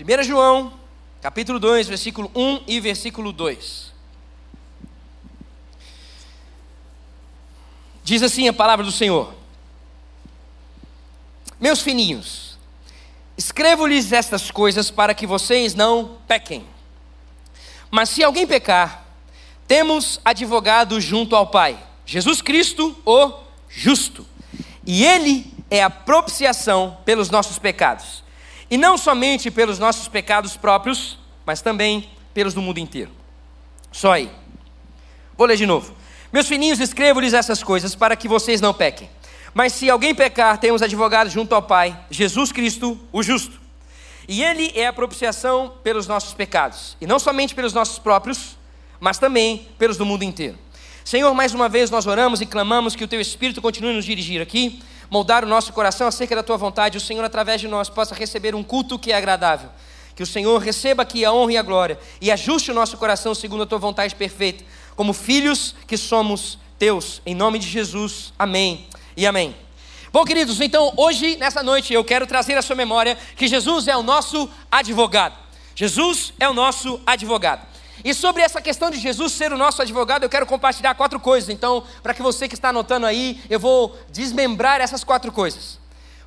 1 João, capítulo 2, versículo 1 e versículo 2. Diz assim a palavra do Senhor: Meus fininhos, escrevo-lhes estas coisas para que vocês não pequem. Mas se alguém pecar, temos advogado junto ao Pai, Jesus Cristo, o justo. E ele é a propiciação pelos nossos pecados. E não somente pelos nossos pecados próprios, mas também pelos do mundo inteiro. Só aí. Vou ler de novo. Meus fininhos, escrevo-lhes essas coisas para que vocês não pequem. Mas se alguém pecar, temos advogado junto ao Pai, Jesus Cristo, o justo. E ele é a propiciação pelos nossos pecados. E não somente pelos nossos próprios, mas também pelos do mundo inteiro. Senhor, mais uma vez nós oramos e clamamos que o Teu Espírito continue nos dirigir aqui, moldar o nosso coração acerca da Tua vontade, o Senhor, através de nós, possa receber um culto que é agradável. Que o Senhor receba aqui a honra e a glória e ajuste o nosso coração segundo a Tua vontade perfeita, como filhos que somos Teus, em nome de Jesus. Amém e amém. Bom, queridos, então hoje, nessa noite, eu quero trazer à sua memória que Jesus é o nosso advogado. Jesus é o nosso advogado. E sobre essa questão de Jesus ser o nosso advogado, eu quero compartilhar quatro coisas. Então, para que você que está anotando aí, eu vou desmembrar essas quatro coisas.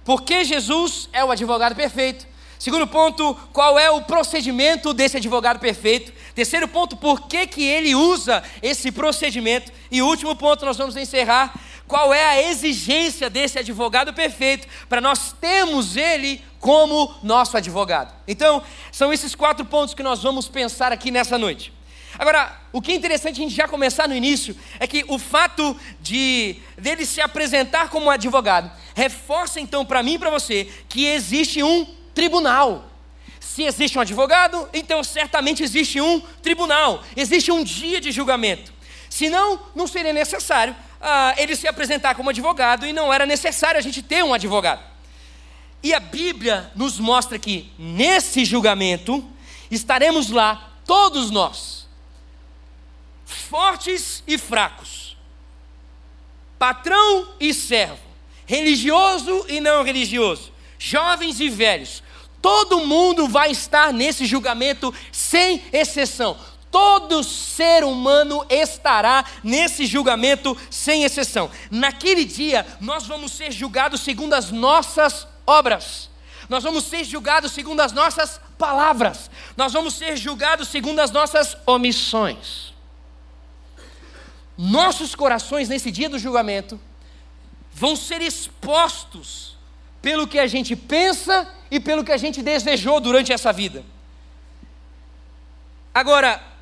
Por que Jesus é o advogado perfeito? Segundo ponto, qual é o procedimento desse advogado perfeito? Terceiro ponto, por que, que ele usa esse procedimento? E último ponto, nós vamos encerrar, qual é a exigência desse advogado perfeito para nós termos ele como nosso advogado. Então, são esses quatro pontos que nós vamos pensar aqui nessa noite. Agora, o que é interessante a gente já começar no início é que o fato de dele se apresentar como advogado reforça então para mim e para você que existe um tribunal. Se existe um advogado, então certamente existe um tribunal, existe um dia de julgamento. Senão, não seria necessário ah, ele se apresentar como advogado e não era necessário a gente ter um advogado. E a Bíblia nos mostra que nesse julgamento estaremos lá todos nós, fortes e fracos, patrão e servo, religioso e não religioso, jovens e velhos. Todo mundo vai estar nesse julgamento sem exceção. Todo ser humano estará nesse julgamento sem exceção. Naquele dia, nós vamos ser julgados segundo as nossas obras. Nós vamos ser julgados segundo as nossas palavras. Nós vamos ser julgados segundo as nossas omissões. Nossos corações nesse dia do julgamento vão ser expostos pelo que a gente pensa e pelo que a gente desejou durante essa vida. Agora,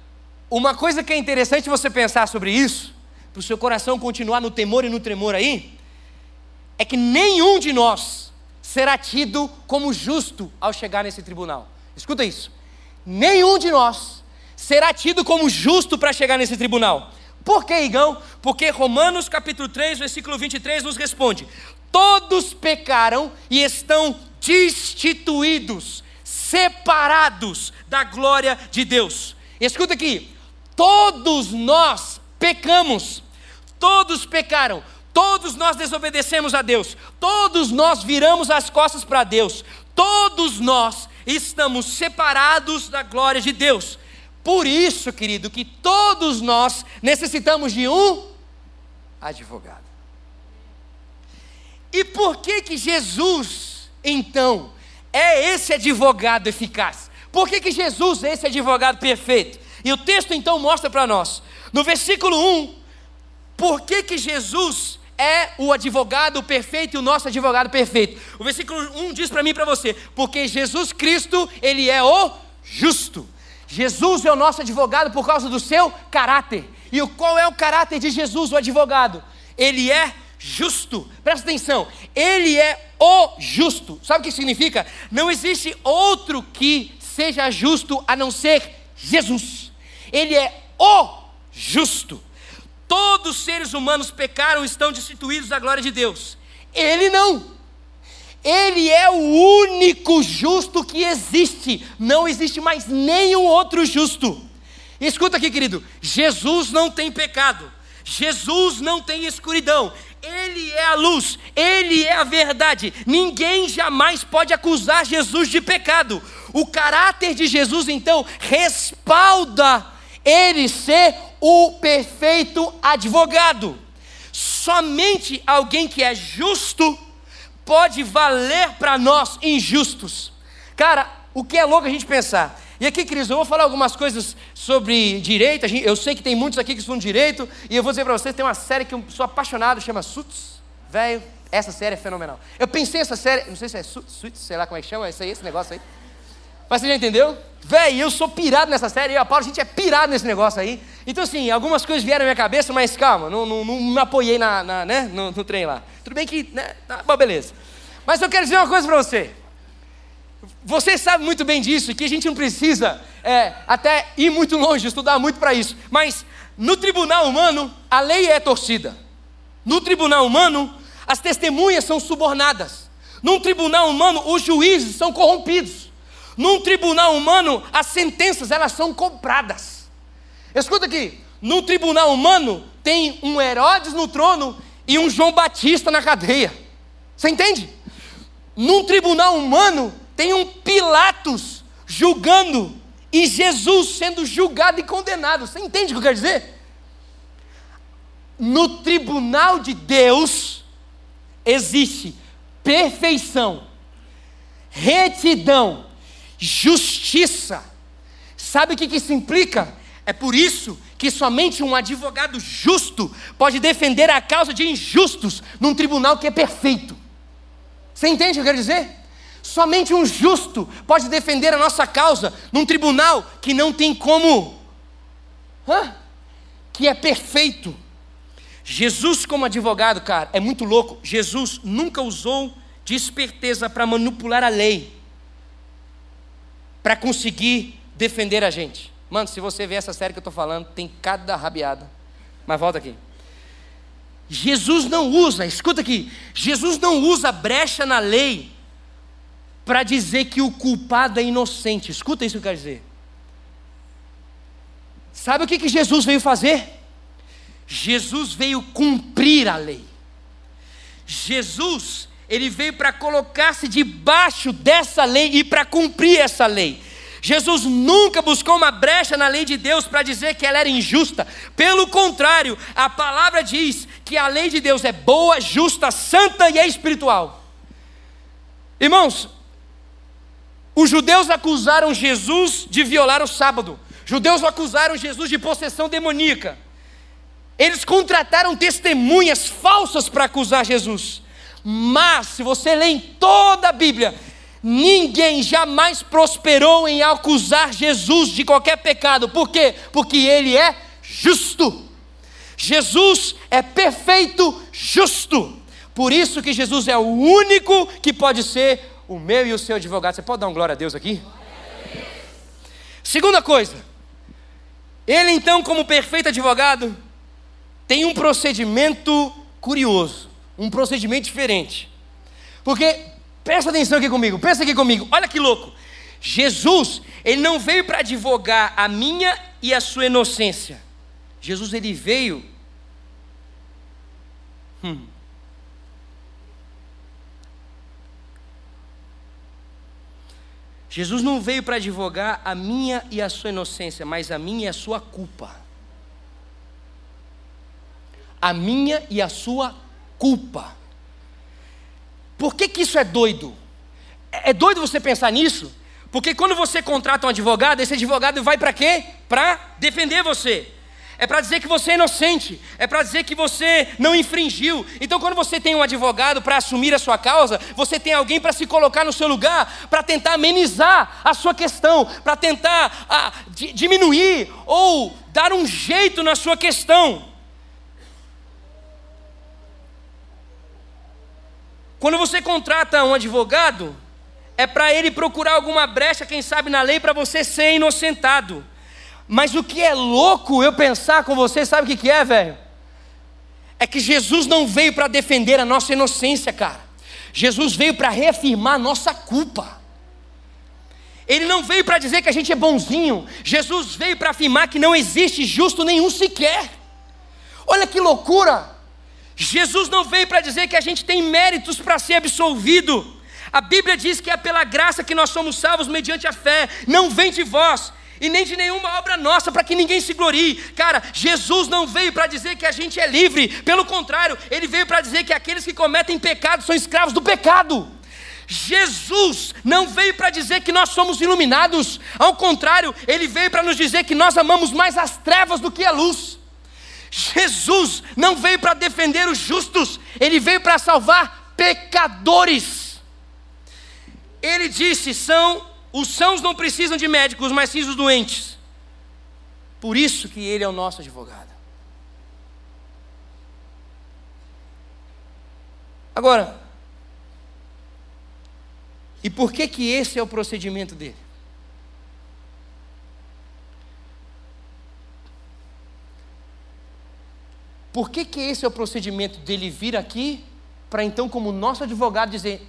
uma coisa que é interessante você pensar sobre isso, para o seu coração continuar no temor e no tremor aí, é que nenhum de nós será tido como justo ao chegar nesse tribunal. Escuta isso. Nenhum de nós será tido como justo para chegar nesse tribunal. Por que, Igão? Porque Romanos capítulo 3, versículo 23 nos responde: Todos pecaram e estão destituídos, separados da glória de Deus. Escuta aqui, todos nós pecamos, todos pecaram, Todos nós desobedecemos a Deus, todos nós viramos as costas para Deus, todos nós estamos separados da glória de Deus. Por isso, querido, que todos nós necessitamos de um advogado. E por que que Jesus, então, é esse advogado eficaz? Por que que Jesus é esse advogado perfeito? E o texto então mostra para nós, no versículo 1, por que que Jesus é o advogado perfeito e o nosso advogado perfeito. O versículo 1 diz para mim e para você: porque Jesus Cristo, ele é o justo. Jesus é o nosso advogado por causa do seu caráter. E qual é o caráter de Jesus, o advogado? Ele é justo. Presta atenção, ele é o justo. Sabe o que significa? Não existe outro que seja justo a não ser Jesus. Ele é o justo. Todos os seres humanos pecaram e estão destituídos da glória de Deus. Ele não. Ele é o único justo que existe. Não existe mais nenhum outro justo. Escuta aqui, querido. Jesus não tem pecado. Jesus não tem escuridão. Ele é a luz, Ele é a verdade. Ninguém jamais pode acusar Jesus de pecado. O caráter de Jesus, então, respalda Ele ser o perfeito advogado. Somente alguém que é justo pode valer para nós injustos. Cara, o que é louco a gente pensar? E aqui, Cris, eu vou falar algumas coisas sobre direito. Eu sei que tem muitos aqui que estudam direito, e eu vou dizer para vocês: tem uma série que eu sou apaixonado, chama Suits. Velho, essa série é fenomenal. Eu pensei nessa série, não sei se é Suits, sei lá como é que chama, aí, esse negócio aí. Mas você já entendeu? Velho, eu sou pirado nessa série, eu e a Paula, a gente é pirado nesse negócio aí. Então, assim, algumas coisas vieram na minha cabeça, mas calma, não, não, não me apoiei na, na né, no, no, trem lá. Tudo bem que, né, tá, bom, beleza. Mas eu quero dizer uma coisa para você. Você sabe muito bem disso, que a gente não precisa é, até ir muito longe, estudar muito para isso. Mas no tribunal humano, a lei é torcida. No tribunal humano, as testemunhas são subornadas. Num tribunal humano, os juízes são corrompidos. Num tribunal humano, as sentenças elas são compradas. Escuta aqui, no tribunal humano tem um Herodes no trono e um João Batista na cadeia. Você entende? Num tribunal humano tem um Pilatos julgando e Jesus sendo julgado e condenado. Você entende o que eu quero dizer? No tribunal de Deus existe perfeição, retidão, justiça. Sabe o que isso implica? É por isso que somente um advogado justo pode defender a causa de injustos num tribunal que é perfeito. Você entende o que eu quero dizer? Somente um justo pode defender a nossa causa num tribunal que não tem como. Hã? Que é perfeito. Jesus, como advogado, cara, é muito louco. Jesus nunca usou de esperteza para manipular a lei, para conseguir defender a gente. Mano, se você ver essa série que eu estou falando, tem cada rabiada. Mas volta aqui. Jesus não usa, escuta aqui, Jesus não usa brecha na lei para dizer que o culpado é inocente. Escuta isso que eu quero dizer. Sabe o que, que Jesus veio fazer? Jesus veio cumprir a lei. Jesus, ele veio para colocar-se debaixo dessa lei e para cumprir essa lei. Jesus nunca buscou uma brecha na lei de Deus para dizer que ela era injusta. Pelo contrário, a palavra diz que a lei de Deus é boa, justa, santa e é espiritual. Irmãos, os judeus acusaram Jesus de violar o sábado. Judeus acusaram Jesus de possessão demoníaca. Eles contrataram testemunhas falsas para acusar Jesus. Mas, se você lê em toda a Bíblia, Ninguém jamais prosperou em acusar Jesus de qualquer pecado. Por quê? Porque ele é justo. Jesus é perfeito, justo. Por isso que Jesus é o único que pode ser o meu e o seu advogado. Você pode dar um glória a Deus aqui? Segunda coisa, ele então, como perfeito advogado, tem um procedimento curioso, um procedimento diferente. Porque Presta atenção aqui comigo, pensa aqui comigo, olha que louco. Jesus, ele não veio para advogar a minha e a sua inocência. Jesus, ele veio. Hum. Jesus não veio para advogar a minha e a sua inocência, mas a minha e a sua culpa. A minha e a sua culpa. Por que, que isso é doido? É, doido você pensar nisso? Porque quando você contrata um advogado, esse advogado vai para quê? Para defender você. É para dizer que você é inocente, é para dizer que você não infringiu. Então, quando você tem um advogado para assumir a sua causa, você tem alguém para se colocar no seu lugar, para tentar amenizar a sua questão, para tentar ah, diminuir ou dar um jeito na sua questão. Quando você contrata um advogado, é para ele procurar alguma brecha, quem sabe, na lei, para você ser inocentado. Mas o que é louco eu pensar com você, sabe o que, que é, velho? É que Jesus não veio para defender a nossa inocência, cara. Jesus veio para reafirmar a nossa culpa. Ele não veio para dizer que a gente é bonzinho. Jesus veio para afirmar que não existe justo nenhum sequer. Olha que loucura! Jesus não veio para dizer que a gente tem méritos para ser absolvido. A Bíblia diz que é pela graça que nós somos salvos mediante a fé, não vem de vós e nem de nenhuma obra nossa para que ninguém se glorie. Cara, Jesus não veio para dizer que a gente é livre, pelo contrário, ele veio para dizer que aqueles que cometem pecado são escravos do pecado. Jesus não veio para dizer que nós somos iluminados, ao contrário, ele veio para nos dizer que nós amamos mais as trevas do que a luz. Jesus não veio para defender os justos, ele veio para salvar pecadores. Ele disse: são os sãos não precisam de médicos, mas sim os doentes. Por isso que ele é o nosso advogado. Agora, e por que que esse é o procedimento dele? Por que, que esse é o procedimento dele vir aqui para então, como nosso advogado, dizer: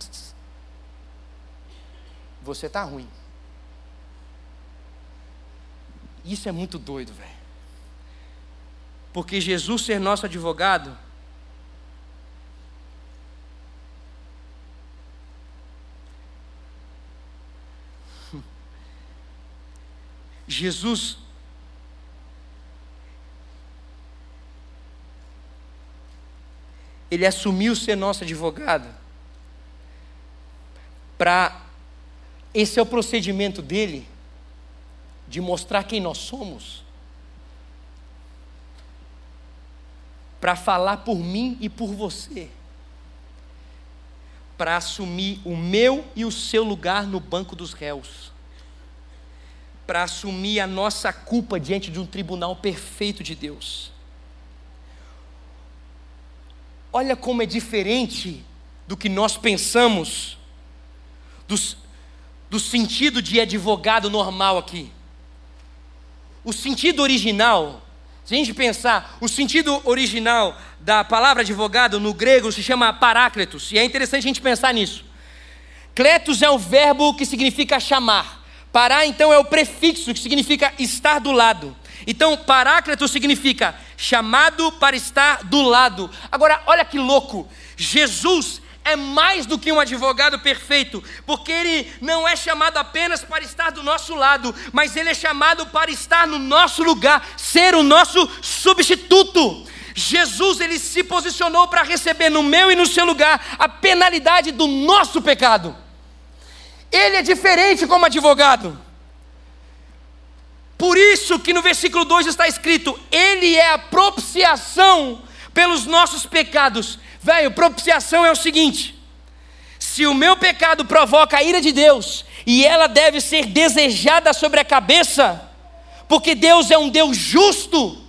você está ruim. Isso é muito doido, velho. Porque Jesus ser nosso advogado, Jesus ele assumiu ser nosso advogado. Para esse é o procedimento dele de mostrar quem nós somos. Para falar por mim e por você. Para assumir o meu e o seu lugar no banco dos réus. Para assumir a nossa culpa diante de um tribunal perfeito de Deus Olha como é diferente do que nós pensamos, do, do sentido de advogado normal aqui. O sentido original, se a gente pensar, o sentido original da palavra advogado no grego se chama parácletos, e é interessante a gente pensar nisso. Cletos é o verbo que significa chamar. Pará, então, é o prefixo que significa estar do lado. Então, paráclito significa chamado para estar do lado. Agora, olha que louco. Jesus é mais do que um advogado perfeito, porque ele não é chamado apenas para estar do nosso lado, mas ele é chamado para estar no nosso lugar, ser o nosso substituto. Jesus ele se posicionou para receber no meu e no seu lugar a penalidade do nosso pecado. Ele é diferente como advogado. Por isso que no versículo 2 está escrito: Ele é a propiciação pelos nossos pecados. Velho, propiciação é o seguinte: se o meu pecado provoca a ira de Deus, e ela deve ser desejada sobre a cabeça, porque Deus é um Deus justo,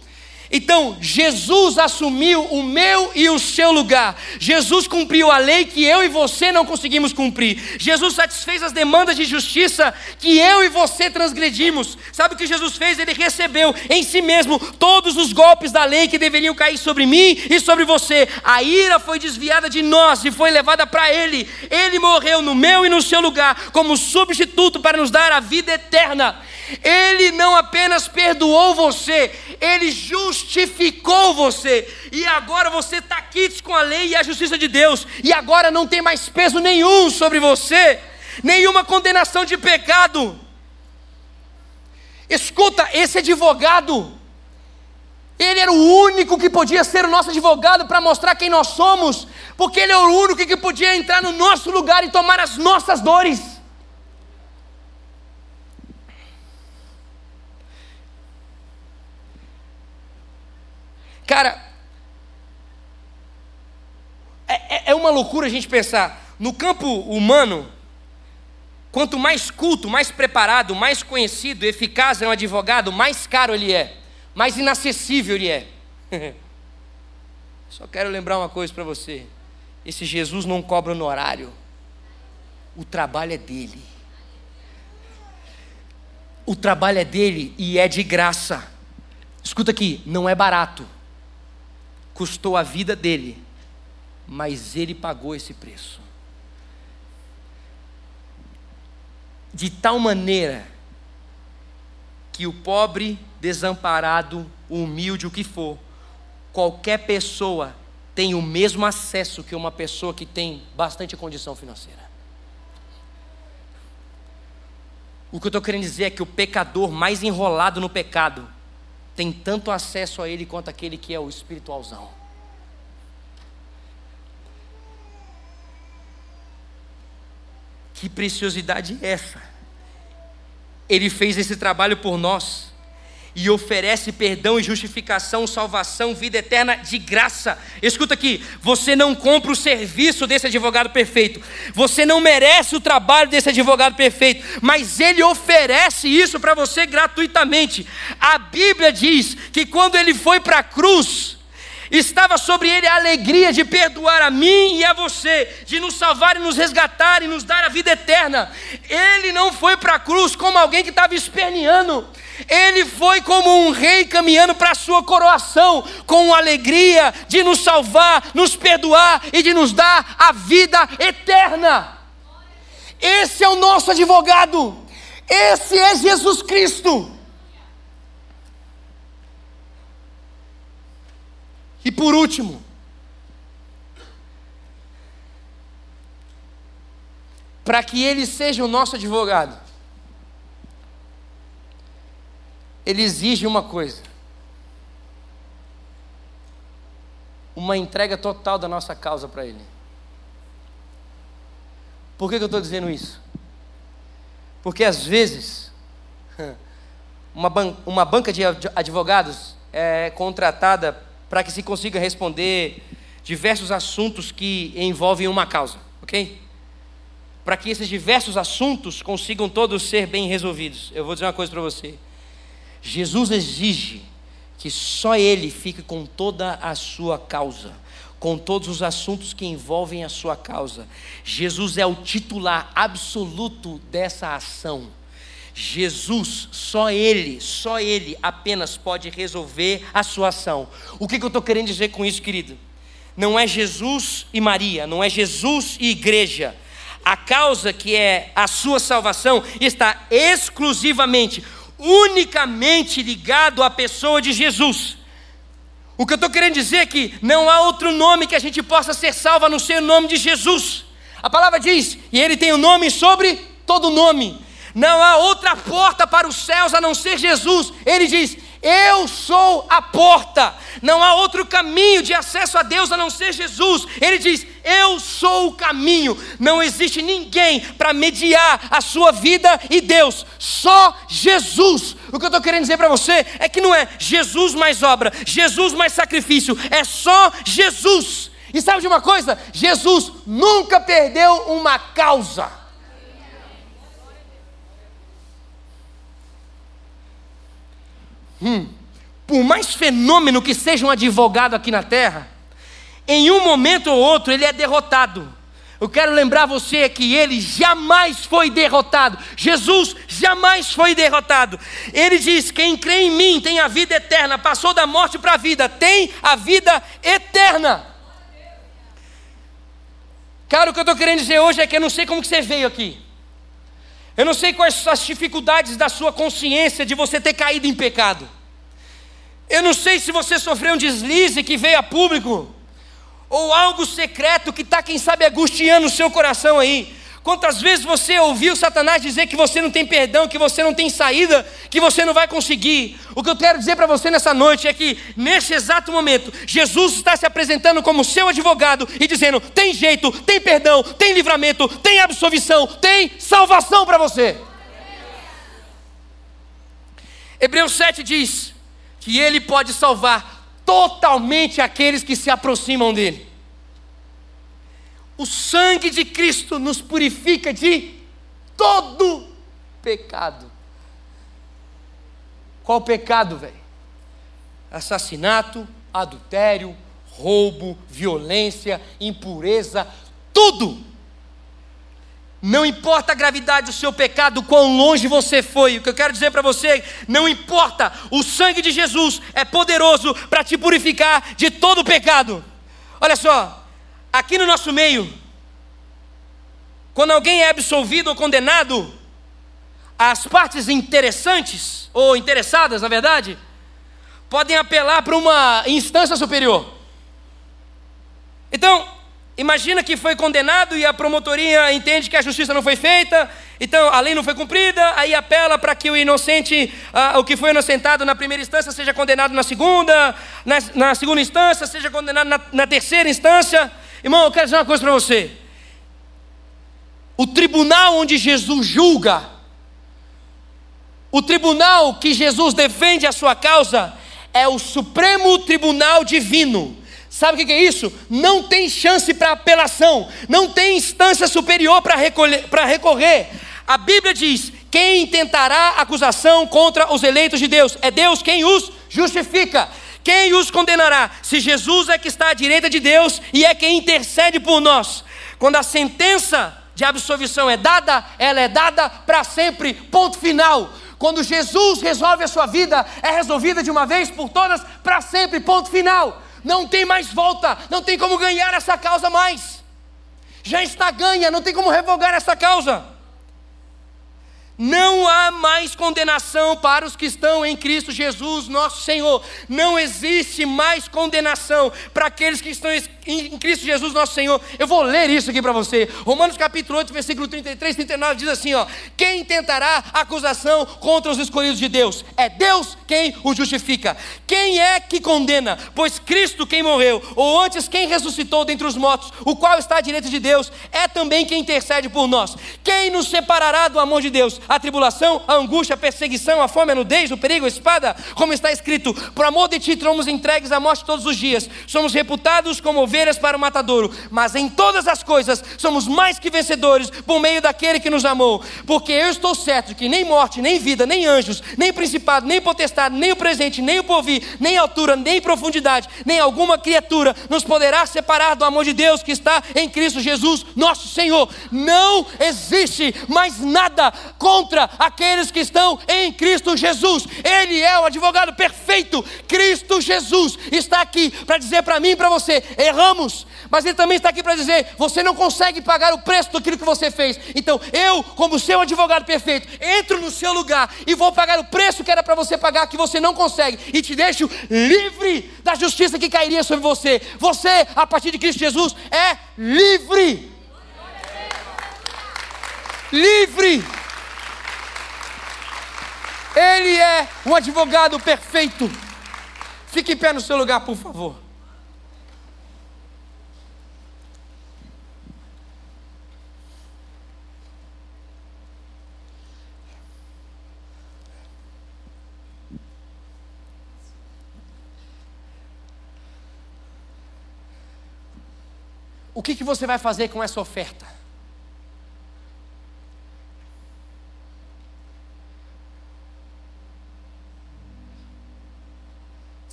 então, Jesus assumiu o meu e o seu lugar. Jesus cumpriu a lei que eu e você não conseguimos cumprir. Jesus satisfez as demandas de justiça que eu e você transgredimos. Sabe o que Jesus fez? Ele recebeu em si mesmo todos os golpes da lei que deveriam cair sobre mim e sobre você. A ira foi desviada de nós e foi levada para Ele. Ele morreu no meu e no seu lugar como substituto para nos dar a vida eterna. Ele não apenas perdoou você, ele justificou você. E agora você está quites com a lei e a justiça de Deus. E agora não tem mais peso nenhum sobre você, nenhuma condenação de pecado. Escuta, esse advogado, ele era o único que podia ser o nosso advogado para mostrar quem nós somos, porque ele é o único que podia entrar no nosso lugar e tomar as nossas dores. Cara, é, é, é uma loucura a gente pensar. No campo humano, quanto mais culto, mais preparado, mais conhecido, eficaz é um advogado, mais caro ele é, mais inacessível ele é. Só quero lembrar uma coisa para você: esse Jesus não cobra honorário, o trabalho é dele. O trabalho é dele e é de graça. Escuta aqui, não é barato custou a vida dele, mas ele pagou esse preço. De tal maneira que o pobre, desamparado, humilde, o que for, qualquer pessoa tem o mesmo acesso que uma pessoa que tem bastante condição financeira. O que eu estou querendo dizer é que o pecador mais enrolado no pecado tem tanto acesso a ele quanto aquele que é o espiritualzão. Que preciosidade é essa? Ele fez esse trabalho por nós e oferece perdão e justificação, salvação, vida eterna de graça. Escuta aqui, você não compra o serviço desse advogado perfeito, você não merece o trabalho desse advogado perfeito, mas ele oferece isso para você gratuitamente. A Bíblia diz que quando ele foi para a cruz, estava sobre ele a alegria de perdoar a mim e a você, de nos salvar e nos resgatar e nos dar a vida eterna. Ele não foi para a cruz como alguém que estava esperneando. Ele foi como um rei caminhando para a sua coroação, com alegria de nos salvar, nos perdoar e de nos dar a vida eterna. Esse é o nosso advogado, esse é Jesus Cristo. E por último, para que ele seja o nosso advogado, ele exige uma coisa: uma entrega total da nossa causa para Ele. Por que, que eu estou dizendo isso? Porque às vezes, uma, ban uma banca de advogados é contratada para que se consiga responder diversos assuntos que envolvem uma causa, ok? Para que esses diversos assuntos consigam todos ser bem resolvidos. Eu vou dizer uma coisa para você. Jesus exige que só Ele fique com toda a sua causa, com todos os assuntos que envolvem a sua causa. Jesus é o titular absoluto dessa ação. Jesus, só Ele, só Ele apenas pode resolver a sua ação. O que, que eu estou querendo dizer com isso, querido? Não é Jesus e Maria, não é Jesus e igreja. A causa que é a sua salvação está exclusivamente unicamente ligado à pessoa de Jesus. O que eu estou querendo dizer é que não há outro nome que a gente possa ser salvo a não ser o nome de Jesus. A palavra diz, e ele tem o um nome sobre todo nome. Não há outra porta para os céus a não ser Jesus. Ele diz: eu sou a porta. Não há outro caminho de acesso a Deus a não ser Jesus. Ele diz: Eu sou o caminho. Não existe ninguém para mediar a sua vida e Deus. Só Jesus. O que eu estou querendo dizer para você é que não é Jesus mais obra, Jesus mais sacrifício. É só Jesus. E sabe de uma coisa? Jesus nunca perdeu uma causa. Hum, por mais fenômeno que seja um advogado aqui na terra, em um momento ou outro ele é derrotado. Eu quero lembrar você que ele jamais foi derrotado. Jesus jamais foi derrotado. Ele diz: Quem crê em mim tem a vida eterna. Passou da morte para a vida, tem a vida eterna. Cara, o que eu estou querendo dizer hoje é que eu não sei como que você veio aqui. Eu não sei quais são as dificuldades da sua consciência de você ter caído em pecado. Eu não sei se você sofreu um deslize que veio a público, ou algo secreto que está, quem sabe, angustiando o seu coração aí. Quantas vezes você ouviu Satanás dizer que você não tem perdão, que você não tem saída, que você não vai conseguir? O que eu quero dizer para você nessa noite é que, nesse exato momento, Jesus está se apresentando como seu advogado e dizendo: tem jeito, tem perdão, tem livramento, tem absolvição, tem salvação para você. Hebreus 7 diz que ele pode salvar totalmente aqueles que se aproximam dele. O sangue de Cristo nos purifica de todo pecado. Qual pecado, velho? Assassinato, adultério, roubo, violência, impureza, tudo. Não importa a gravidade do seu pecado, quão longe você foi, o que eu quero dizer para você, não importa, o sangue de Jesus é poderoso para te purificar de todo pecado. Olha só, Aqui no nosso meio, quando alguém é absolvido ou condenado, as partes interessantes, ou interessadas, na verdade, podem apelar para uma instância superior. Então, imagina que foi condenado e a promotoria entende que a justiça não foi feita, então a lei não foi cumprida, aí apela para que o inocente, uh, o que foi inocentado na primeira instância, seja condenado na segunda, na, na segunda instância, seja condenado na, na terceira instância. Irmão, eu quero dizer uma coisa para você. O tribunal onde Jesus julga, o tribunal que Jesus defende a sua causa, é o Supremo Tribunal Divino. Sabe o que é isso? Não tem chance para apelação, não tem instância superior para recorrer. A Bíblia diz: quem tentará acusação contra os eleitos de Deus? É Deus quem os justifica. Quem os condenará? Se Jesus é que está à direita de Deus e é quem intercede por nós. Quando a sentença de absolvição é dada, ela é dada para sempre, ponto final. Quando Jesus resolve a sua vida, é resolvida de uma vez por todas, para sempre, ponto final. Não tem mais volta, não tem como ganhar essa causa mais. Já está ganha, não tem como revogar essa causa. Não há mais condenação para os que estão em Cristo Jesus, nosso Senhor. Não existe mais condenação para aqueles que estão em Cristo Jesus, nosso Senhor. Eu vou ler isso aqui para você. Romanos capítulo 8, versículo 33, 39 diz assim: ó: Quem tentará acusação contra os escolhidos de Deus? É Deus quem o justifica. Quem é que condena? Pois Cristo quem morreu, ou antes quem ressuscitou dentre os mortos, o qual está à direita de Deus, é também quem intercede por nós. Quem nos separará do amor de Deus? A tribulação, a angústia, a perseguição, a fome, a nudez, o perigo, a espada, como está escrito: por amor de ti somos entregues à morte todos os dias, somos reputados como ovelhas para o matadouro, mas em todas as coisas somos mais que vencedores por meio daquele que nos amou, porque eu estou certo que nem morte, nem vida, nem anjos, nem principado, nem potestade, nem o presente, nem o porvir, nem altura, nem profundidade, nem alguma criatura nos poderá separar do amor de Deus que está em Cristo Jesus, nosso Senhor. Não existe mais nada com contra aqueles que estão em Cristo Jesus. Ele é o advogado perfeito. Cristo Jesus está aqui para dizer para mim e para você: erramos, mas Ele também está aqui para dizer: você não consegue pagar o preço daquilo que você fez. Então eu, como seu advogado perfeito, entro no seu lugar e vou pagar o preço que era para você pagar, que você não consegue, e te deixo livre da justiça que cairia sobre você. Você, a partir de Cristo Jesus, é livre. Livre. Ele é um advogado perfeito. Fique em pé no seu lugar, por favor. O que, que você vai fazer com essa oferta?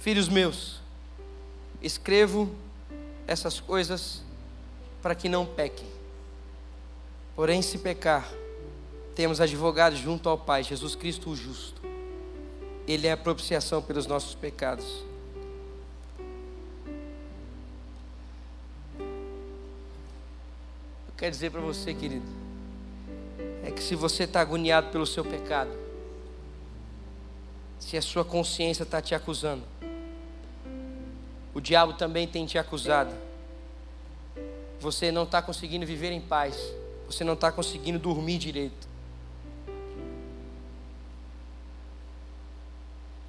Filhos meus, escrevo essas coisas para que não pequem. Porém, se pecar, temos advogado junto ao Pai, Jesus Cristo o justo. Ele é a propiciação pelos nossos pecados. Eu quero dizer para você, querido, é que se você está agoniado pelo seu pecado, se a sua consciência está te acusando, o diabo também tem te acusado. Você não está conseguindo viver em paz. Você não está conseguindo dormir direito.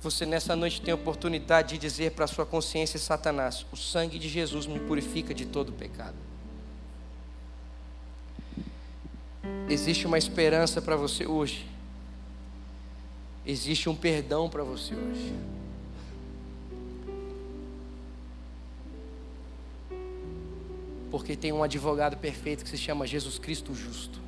Você nessa noite tem a oportunidade de dizer para a sua consciência, Satanás: o sangue de Jesus me purifica de todo pecado. Existe uma esperança para você hoje. Existe um perdão para você hoje. Porque tem um advogado perfeito que se chama Jesus Cristo Justo.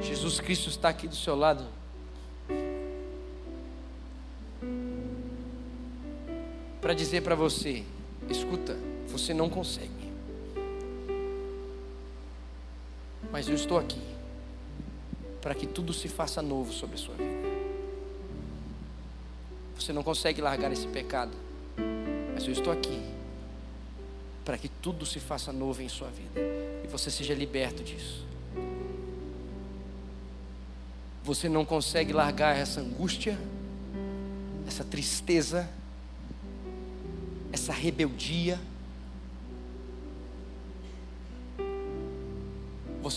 Jesus Cristo está aqui do seu lado. Para dizer para você: escuta, você não consegue. Mas eu estou aqui para que tudo se faça novo sobre a sua vida. Você não consegue largar esse pecado, mas eu estou aqui para que tudo se faça novo em sua vida e você seja liberto disso. Você não consegue largar essa angústia, essa tristeza, essa rebeldia.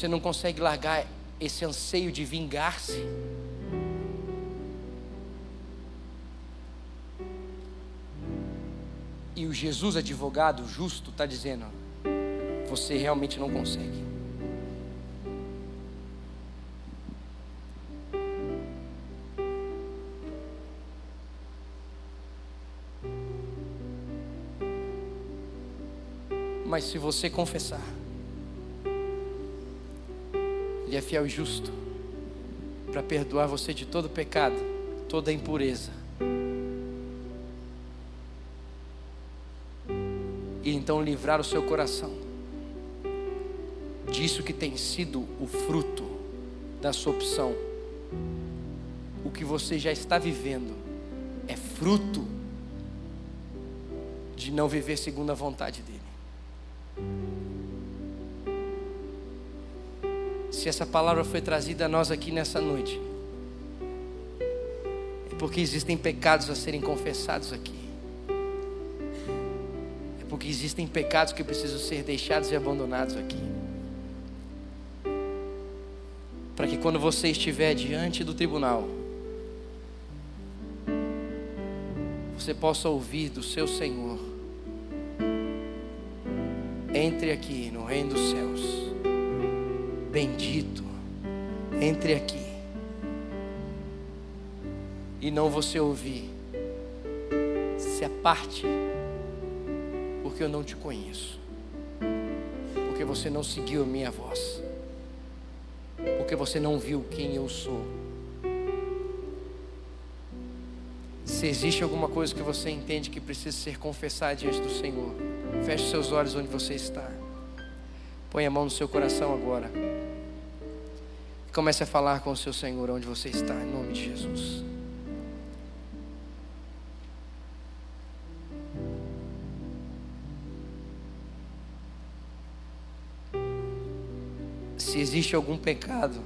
Você não consegue largar esse anseio de vingar-se. E o Jesus advogado justo está dizendo: você realmente não consegue. Mas se você confessar, Ele é fiel e justo para perdoar você de todo pecado, toda impureza e então livrar o seu coração disso que tem sido o fruto da sua opção. O que você já está vivendo é fruto de não viver segundo a vontade dele. Se essa palavra foi trazida a nós aqui nessa noite, é porque existem pecados a serem confessados aqui. Porque existem pecados que precisam ser deixados e abandonados aqui. Para que quando você estiver diante do tribunal, você possa ouvir do seu Senhor: entre aqui no reino dos céus, bendito, entre aqui. E não você ouvir, se aparte porque eu não te conheço, porque você não seguiu a minha voz, porque você não viu quem eu sou. Se existe alguma coisa que você entende que precisa ser confessada diante do Senhor, feche seus olhos onde você está. Põe a mão no seu coração agora. Comece a falar com o seu Senhor onde você está, em nome de Jesus. se existe algum pecado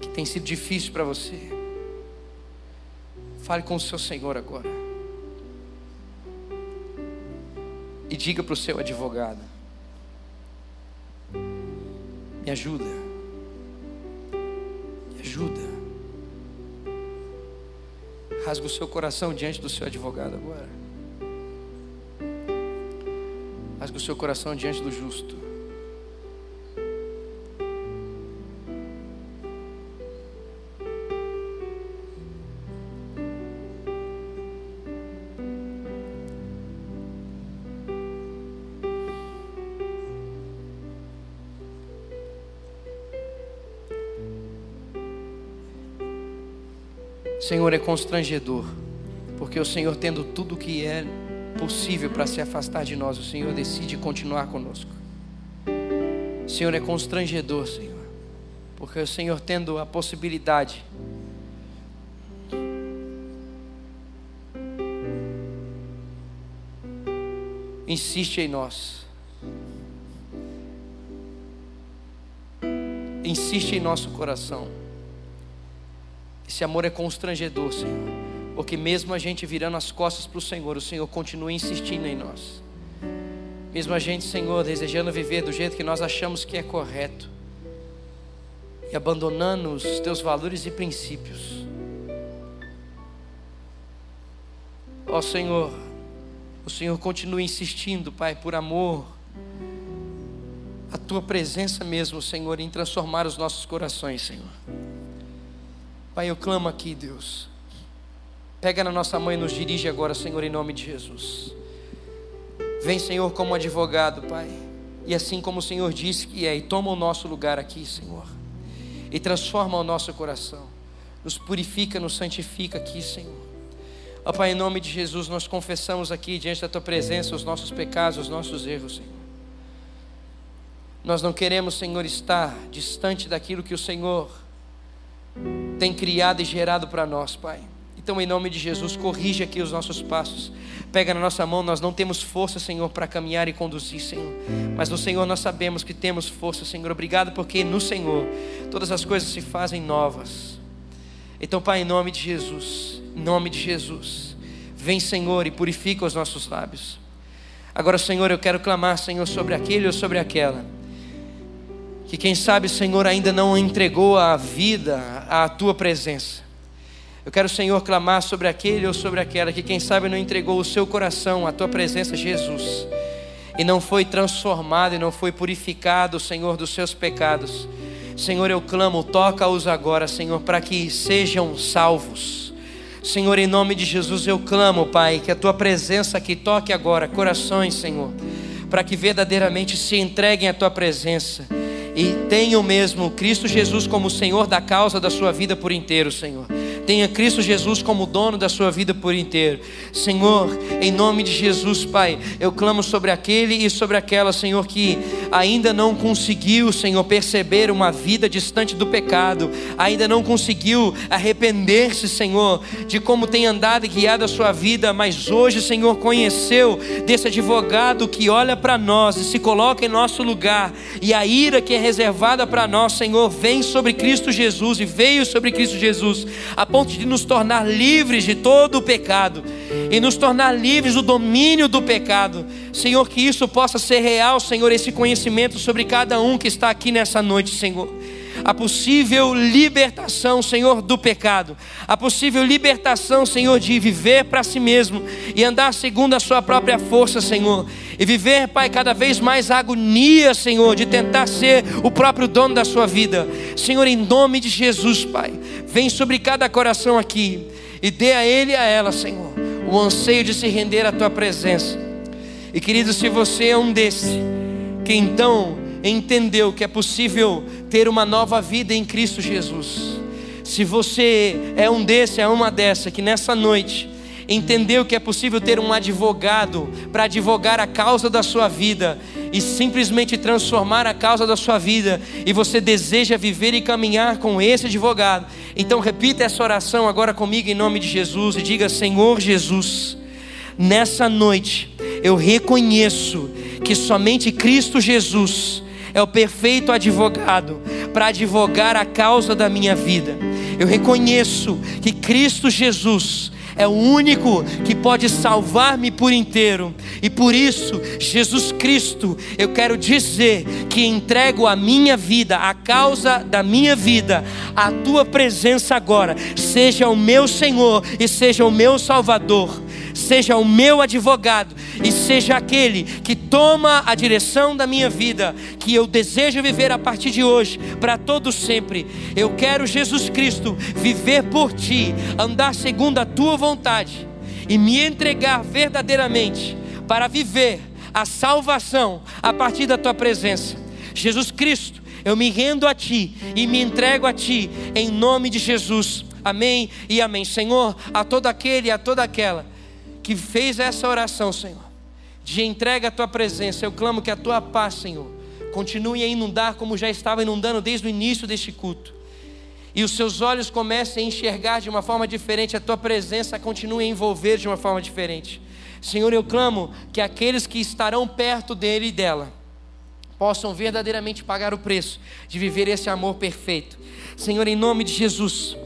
que tem sido difícil para você, fale com o seu Senhor agora. E diga para o seu advogado: Me ajuda, me ajuda. Rasga o seu coração diante do seu advogado agora. Rasga o seu coração diante do justo. Senhor, é constrangedor, porque o Senhor, tendo tudo que é possível para se afastar de nós, o Senhor decide continuar conosco. Senhor, é constrangedor, Senhor, porque o Senhor, tendo a possibilidade, insiste em nós, insiste em nosso coração. Esse amor é constrangedor, Senhor. Porque mesmo a gente virando as costas para o Senhor, o Senhor continua insistindo em nós. Mesmo a gente, Senhor, desejando viver do jeito que nós achamos que é correto. E abandonando os teus valores e princípios. Ó Senhor, o Senhor continua insistindo, Pai, por amor. A tua presença mesmo, Senhor, em transformar os nossos corações, Senhor. Pai, eu clamo aqui, Deus. Pega na nossa mãe e nos dirige agora, Senhor, em nome de Jesus. Vem, Senhor, como advogado, Pai. E assim como o Senhor disse que é, e toma o nosso lugar aqui, Senhor. E transforma o nosso coração. Nos purifica, nos santifica aqui, Senhor. Ó Pai, em nome de Jesus, nós confessamos aqui diante da Tua presença os nossos pecados, os nossos erros, Senhor. Nós não queremos, Senhor, estar distante daquilo que o Senhor tem criado e gerado para nós, Pai. Então, em nome de Jesus, corrige aqui os nossos passos. Pega na nossa mão, nós não temos força, Senhor, para caminhar e conduzir, Senhor. Mas no Senhor nós sabemos que temos força, Senhor. Obrigado, porque no Senhor todas as coisas se fazem novas. Então, Pai, em nome de Jesus, em nome de Jesus, vem, Senhor, e purifica os nossos lábios. Agora, Senhor, eu quero clamar, Senhor, sobre aquele ou sobre aquela que quem sabe, Senhor, ainda não entregou a vida à tua presença. Eu quero, Senhor, clamar sobre aquele ou sobre aquela que, quem sabe, não entregou o seu coração à tua presença, Jesus, e não foi transformado e não foi purificado, Senhor, dos seus pecados. Senhor, eu clamo, toca-os agora, Senhor, para que sejam salvos. Senhor, em nome de Jesus, eu clamo, Pai, que a tua presença aqui toque agora corações, Senhor, para que verdadeiramente se entreguem à tua presença e tenham mesmo Cristo Jesus como Senhor da causa da sua vida por inteiro, Senhor. Tenha Cristo Jesus como dono da sua vida por inteiro. Senhor, em nome de Jesus, Pai, eu clamo sobre aquele e sobre aquela, Senhor, que ainda não conseguiu, Senhor, perceber uma vida distante do pecado, ainda não conseguiu arrepender-se, Senhor, de como tem andado e guiado a sua vida, mas hoje, Senhor, conheceu desse advogado que olha para nós e se coloca em nosso lugar, e a ira que é reservada para nós, Senhor, vem sobre Cristo Jesus e veio sobre Cristo Jesus, a ponto de nos tornar livres de todo o pecado e nos tornar livres do domínio do pecado. Senhor, que isso possa ser real, Senhor, esse conhecimento sobre cada um que está aqui nessa noite, Senhor a possível libertação, Senhor, do pecado, a possível libertação, Senhor, de viver para si mesmo e andar segundo a sua própria força, Senhor, e viver, Pai, cada vez mais agonia, Senhor, de tentar ser o próprio dono da sua vida. Senhor, em nome de Jesus, Pai, vem sobre cada coração aqui e dê a ele e a ela, Senhor, o anseio de se render à tua presença. E querido, se você é um desse, que então entendeu que é possível ter uma nova vida em Cristo Jesus. Se você é um desse, é uma dessa, que nessa noite entendeu que é possível ter um advogado para advogar a causa da sua vida e simplesmente transformar a causa da sua vida, e você deseja viver e caminhar com esse advogado, então repita essa oração agora comigo em nome de Jesus e diga: Senhor Jesus, nessa noite eu reconheço que somente Cristo Jesus é o perfeito advogado para advogar a causa da minha vida. Eu reconheço que Cristo Jesus é o único que pode salvar-me por inteiro. E por isso, Jesus Cristo, eu quero dizer que entrego a minha vida, a causa da minha vida, a tua presença agora. Seja o meu Senhor e seja o meu Salvador seja o meu advogado e seja aquele que toma a direção da minha vida, que eu desejo viver a partir de hoje, para todo sempre. Eu quero, Jesus Cristo, viver por ti, andar segundo a tua vontade e me entregar verdadeiramente para viver a salvação a partir da tua presença. Jesus Cristo, eu me rendo a ti e me entrego a ti em nome de Jesus. Amém e amém. Senhor, a todo aquele e a toda aquela que fez essa oração, Senhor, de entrega à tua presença, eu clamo que a tua paz, Senhor, continue a inundar como já estava inundando desde o início deste culto. E os seus olhos comecem a enxergar de uma forma diferente, a tua presença continue a envolver de uma forma diferente. Senhor, eu clamo que aqueles que estarão perto dele e dela possam verdadeiramente pagar o preço de viver esse amor perfeito. Senhor, em nome de Jesus,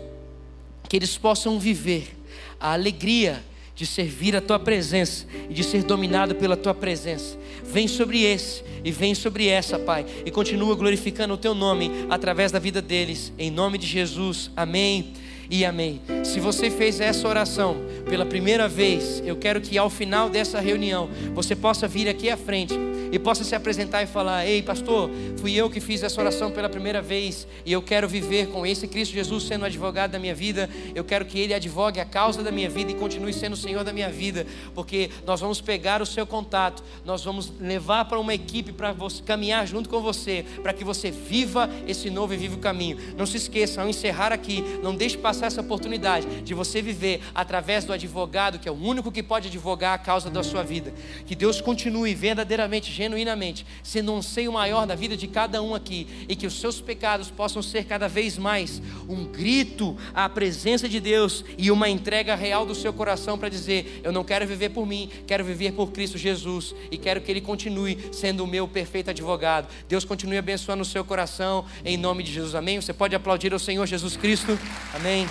que eles possam viver a alegria de servir a tua presença e de ser dominado pela tua presença. Vem sobre esse e vem sobre essa, Pai, e continua glorificando o teu nome através da vida deles, em nome de Jesus. Amém e amém. Se você fez essa oração pela primeira vez, eu quero que ao final dessa reunião você possa vir aqui à frente e possa se apresentar e falar: Ei, pastor, fui eu que fiz essa oração pela primeira vez e eu quero viver com esse Cristo Jesus sendo advogado da minha vida. Eu quero que Ele advogue a causa da minha vida e continue sendo o Senhor da minha vida, porque nós vamos pegar o seu contato, nós vamos levar para uma equipe para caminhar junto com você, para que você viva esse novo e vivo caminho. Não se esqueça, ao encerrar aqui, não deixe passar essa oportunidade de você viver através do advogado, que é o único que pode advogar a causa da sua vida. Que Deus continue verdadeiramente, genuinamente, sendo um seio maior da vida de cada um aqui, e que os seus pecados possam ser cada vez mais um grito à presença de Deus e uma entrega real do seu coração para dizer: Eu não quero viver por mim, quero viver por Cristo Jesus e quero que Ele continue sendo o meu perfeito advogado. Deus continue abençoando o seu coração, em nome de Jesus, amém? Você pode aplaudir ao Senhor Jesus Cristo, amém.